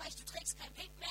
Österreich, du trägst kein Pink mehr,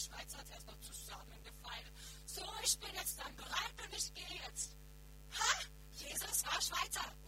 Schweiz hat es erst noch zusammengefeilt. So, ich bin jetzt dann bereit und ich gehe jetzt. Ha! Jesus war Schweizer.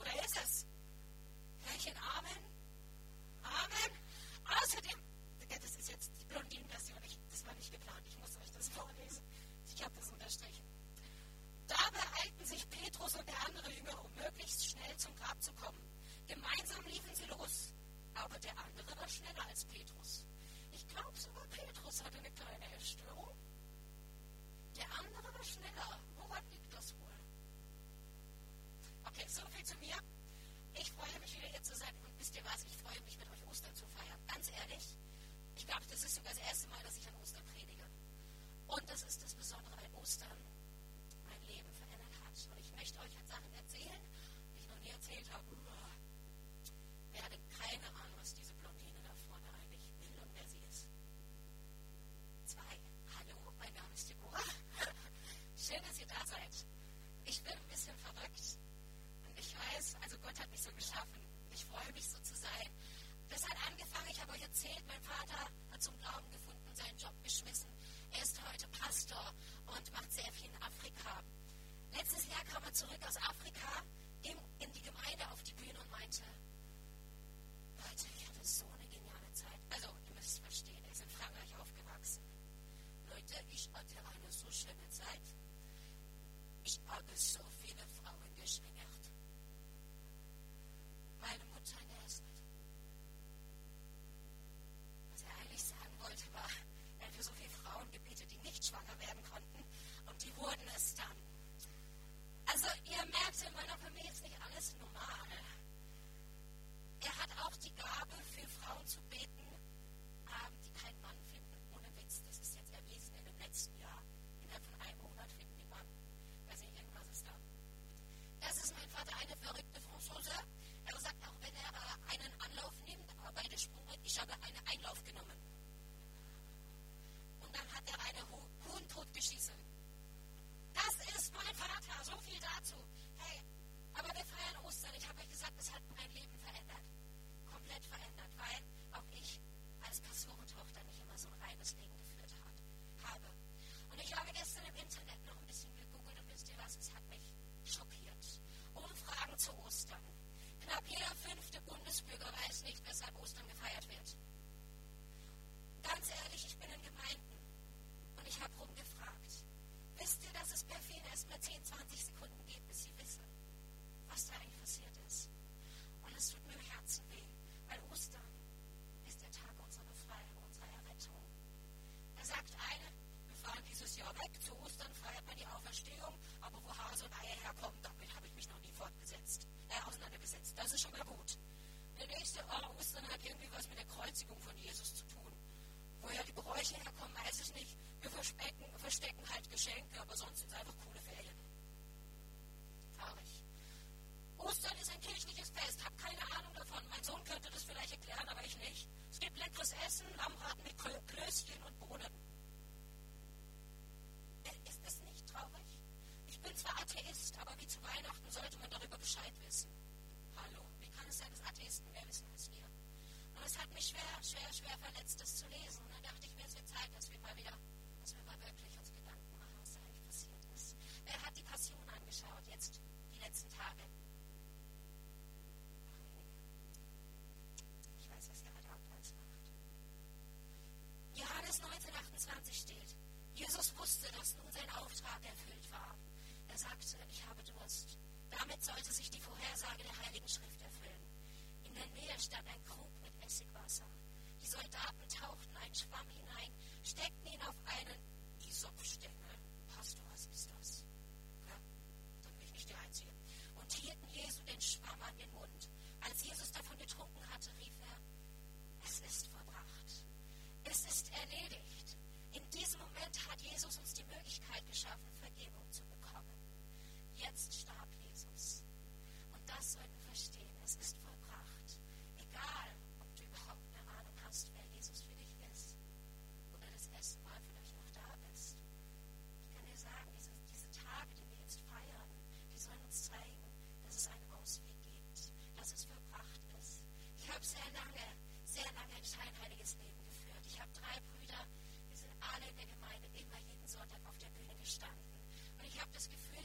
Ich habe das Gefühl,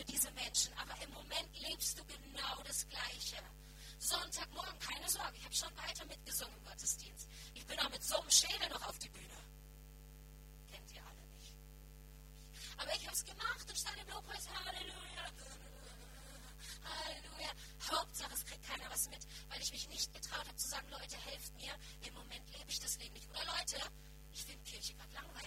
für diese Menschen. Aber im Moment lebst du genau das Gleiche. Sonntagmorgen, keine Sorge, ich habe schon weiter mitgesungen im Gottesdienst. Ich bin auch mit so einem Schädel noch auf die Bühne. Kennt ihr alle nicht. Aber ich habe es gemacht und stand im Lobpreis, Halleluja, Halleluja. Hauptsache, es kriegt keiner was mit, weil ich mich nicht getraut habe zu sagen, Leute, helft mir, im Moment lebe ich das Leben nicht. Oder Leute, ich finde Kirche gerade langweilig.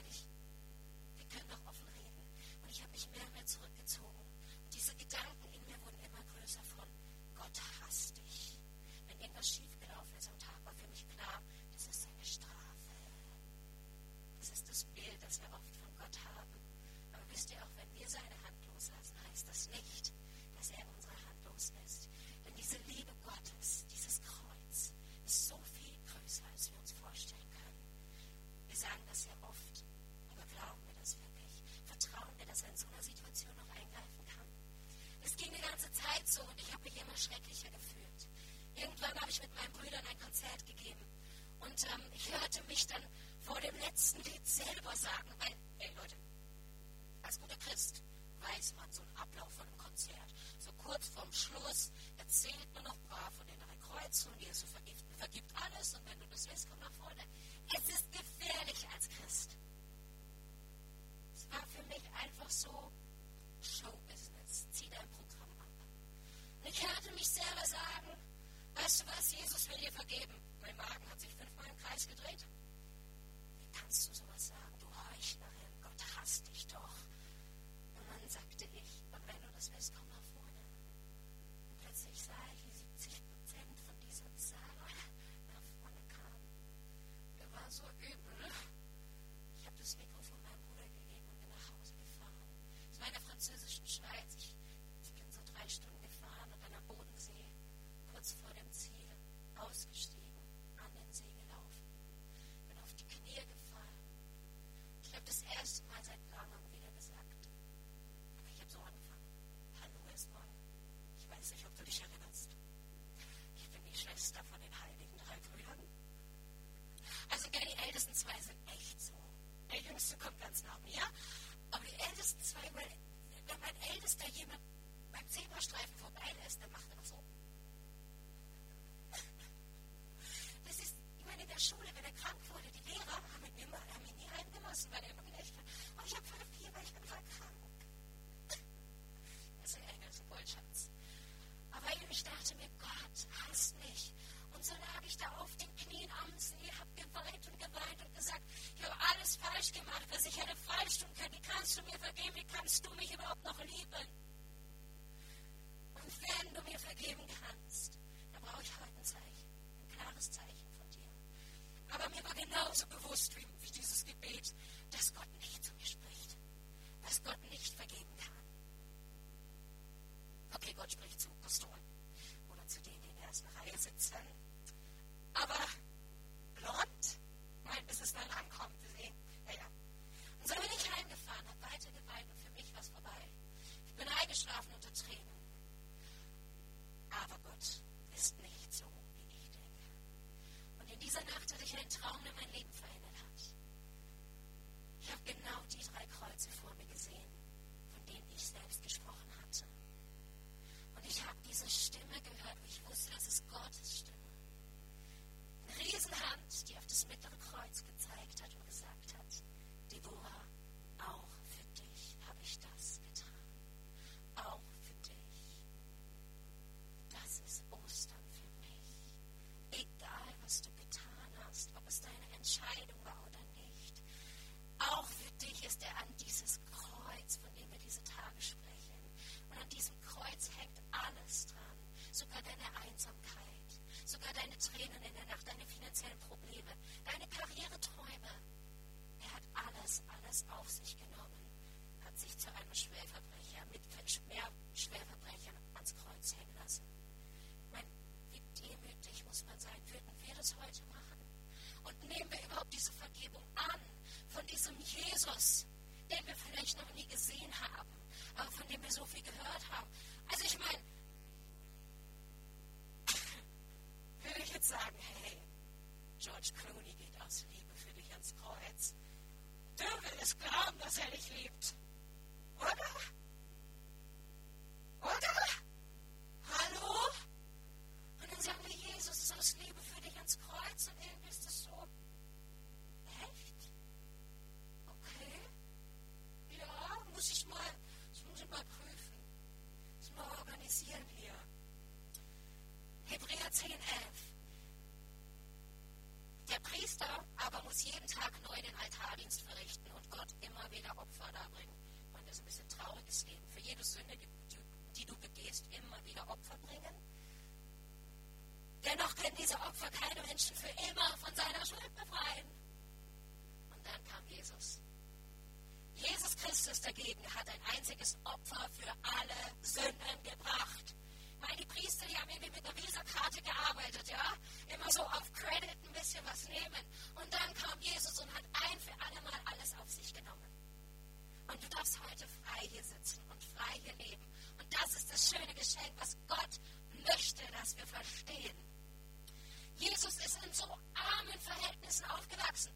dass er in so einer Situation noch eingreifen kann. Es ging die ganze Zeit so und ich habe mich immer schrecklicher gefühlt. Irgendwann habe ich mit meinen Brüdern ein Konzert gegeben und ähm, ich hörte mich dann vor dem letzten Lied selber sagen, weil, ey Leute, als guter Christ weiß man so einen Ablauf von einem Konzert. So kurz vorm Schluss erzählt man noch brav von den drei Kreuzungen, die er so vergibt, vergibt alles und wenn du das willst, komm nach vorne. Es ist gefährlich als Christ war für mich einfach so Showbusiness. Zieh dein Programm ab. Und ich hörte mich selber sagen, weißt du was, Jesus will dir vergeben. Mein Magen hat sich fünfmal im Kreis gedreht. Wie kannst du sowas sagen? Du Heuchlerin, Gott hasst dich doch. Und dann sagte ich, und wenn du das willst, komm. dass ich hätte falsch tun können. Wie kannst du mir vergeben? Wie kannst du mich überhaupt noch lieben? Und wenn du mir vergeben kannst, dann brauche ich heute ein Zeichen, ein klares Zeichen von dir. Aber mir war genauso bewusst wie, wie dieses Gebet, dass Gott nicht zu mir spricht, dass Gott nicht vergeben kann. Okay, Gott spricht zu Pastoren oder zu denen, die in der ersten Reihe sitzen. Aber es glauben, dass er dich liebt. Oder? schöne Geschenk, was Gott möchte, dass wir verstehen. Jesus ist in so armen Verhältnissen aufgewachsen.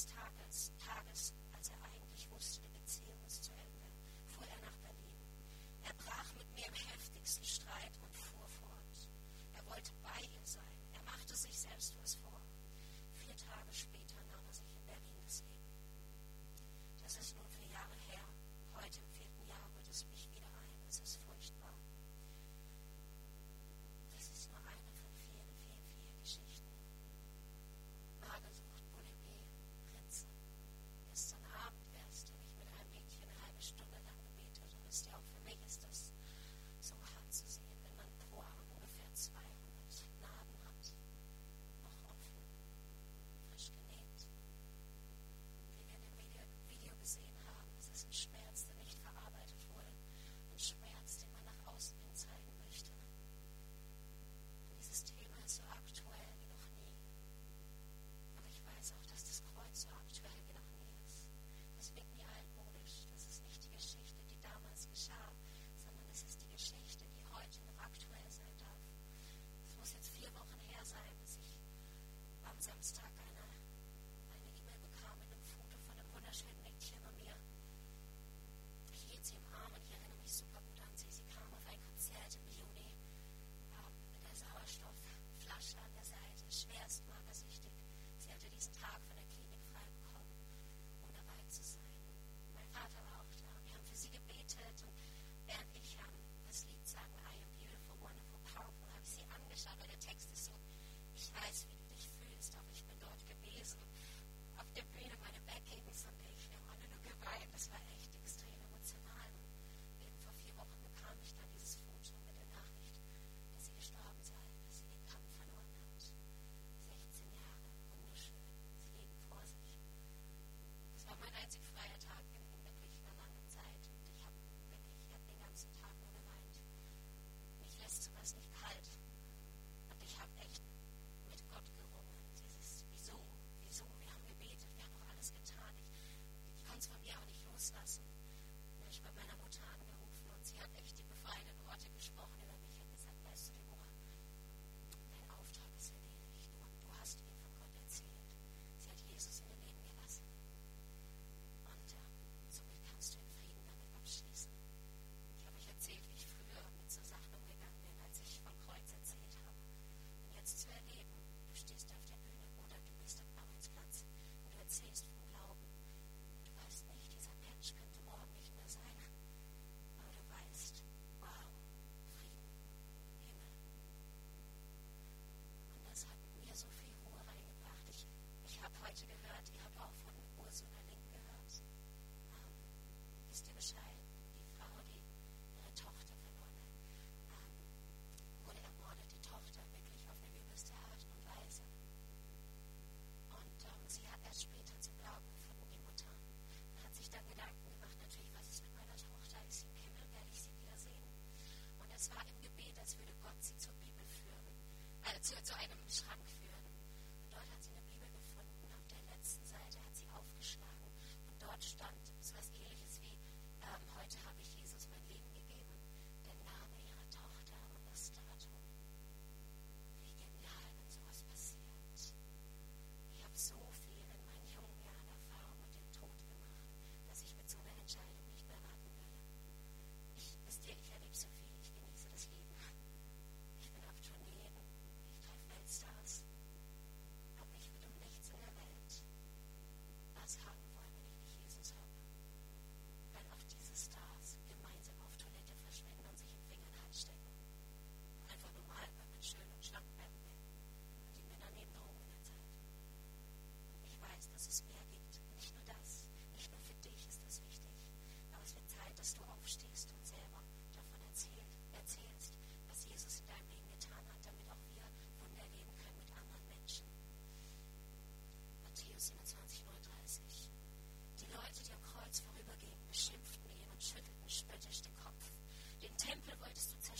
Eines Tages, Tages, als er eigentlich wusste,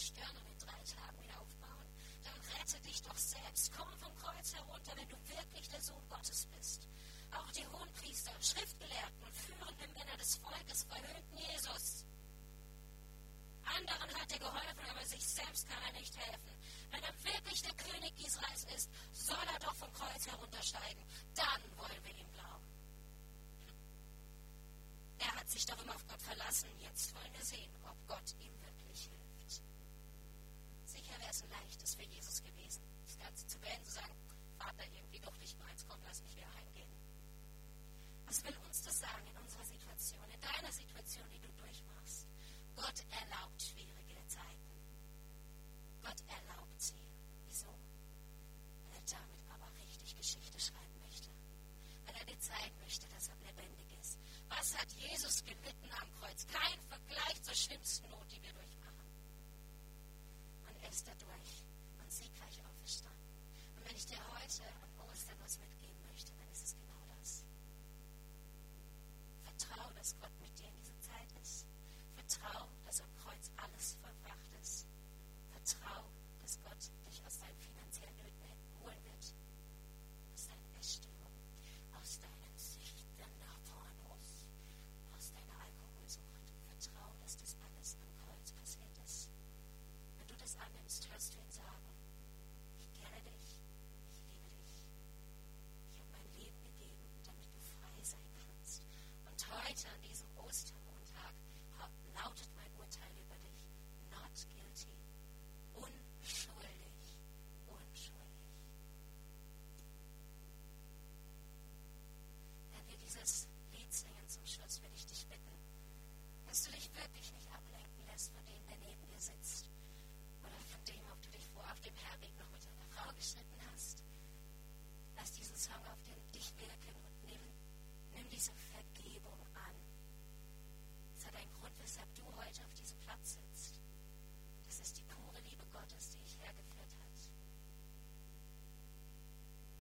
Stirne mit drei Tagen wieder aufbauen? Dann rette dich doch selbst. Komm vom Kreuz herunter, wenn du wirklich der Sohn Gottes bist. Auch die Hohenpriester, Schriftgelehrten und führenden Männer des Volkes verhöhnten Jesus. Anderen hat er geholfen, aber sich selbst kann er nicht helfen. Wenn er wirklich der König Israels ist, soll er doch vom Kreuz heruntersteigen. Dann wollen wir ihm glauben. Er hat sich doch immer auf Gott verlassen. Jetzt wollen wir sehen, Es ein leichtes für Jesus gewesen, das Ganze zu beenden, zu sagen, Vater, irgendwie doch nicht meins, komm, lass mich wieder heimgehen. Was will uns das sagen in unserer Situation, in deiner Situation, die du durchmachst? Gott erlaubt